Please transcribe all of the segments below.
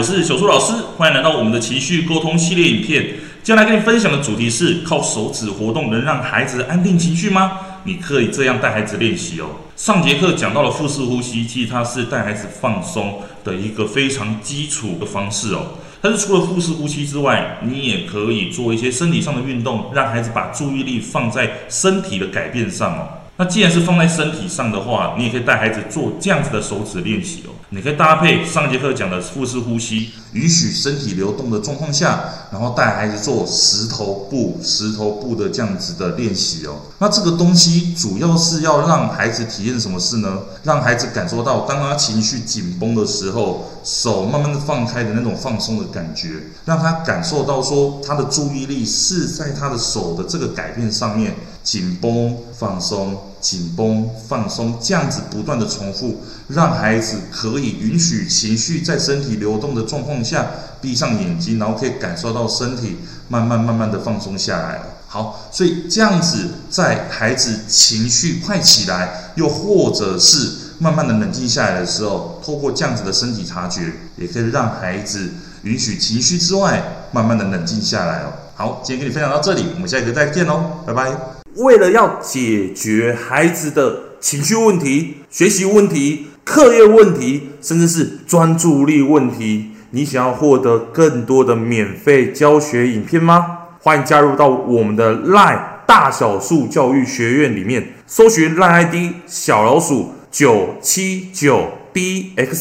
我是小树老师，欢迎来到我们的情绪沟通系列影片。接下来跟你分享的主题是：靠手指活动能让孩子安定情绪吗？你可以这样带孩子练习哦。上节课讲到了腹式呼吸，其实它是带孩子放松的一个非常基础的方式哦。但是除了腹式呼吸之外，你也可以做一些身体上的运动，让孩子把注意力放在身体的改变上哦。那既然是放在身体上的话，你也可以带孩子做这样子的手指练习哦。你可以搭配上节课讲的腹式呼吸，允许身体流动的状况下，然后带孩子做石头步、石头步的这样子的练习哦。那这个东西主要是要让孩子体验什么事呢？让孩子感受到当他情绪紧绷的时候，手慢慢的放开的那种放松的感觉，让他感受到说他的注意力是在他的手的这个改变上面，紧绷、放松。紧绷、放松，这样子不断的重复，让孩子可以允许情绪在身体流动的状况下，闭上眼睛，然后可以感受到身体慢慢慢慢的放松下来了。好，所以这样子在孩子情绪快起来，又或者是慢慢的冷静下来的时候，透过这样子的身体察觉，也可以让孩子允许情绪之外，慢慢的冷静下来哦。好，今天跟你分享到这里，我们下一个再见喽，拜拜。为了要解决孩子的情绪问题、学习问题、课业问题，甚至是专注力问题，你想要获得更多的免费教学影片吗？欢迎加入到我们的 LINE 大小树教育学院里面，搜寻 LINE ID 小老鼠九七九 dxwrf，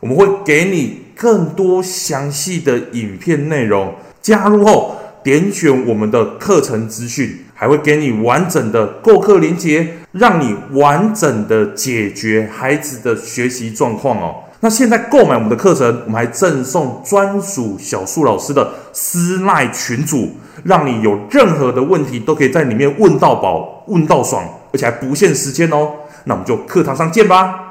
我们会给你更多详细的影片内容。加入后，点选我们的课程资讯，还会给你完整的购课连接，让你完整的解决孩子的学习状况哦。那现在购买我们的课程，我们还赠送专属小树老师的私赖群组，让你有任何的问题都可以在里面问到宝、问到爽，而且还不限时间哦。那我们就课堂上见吧。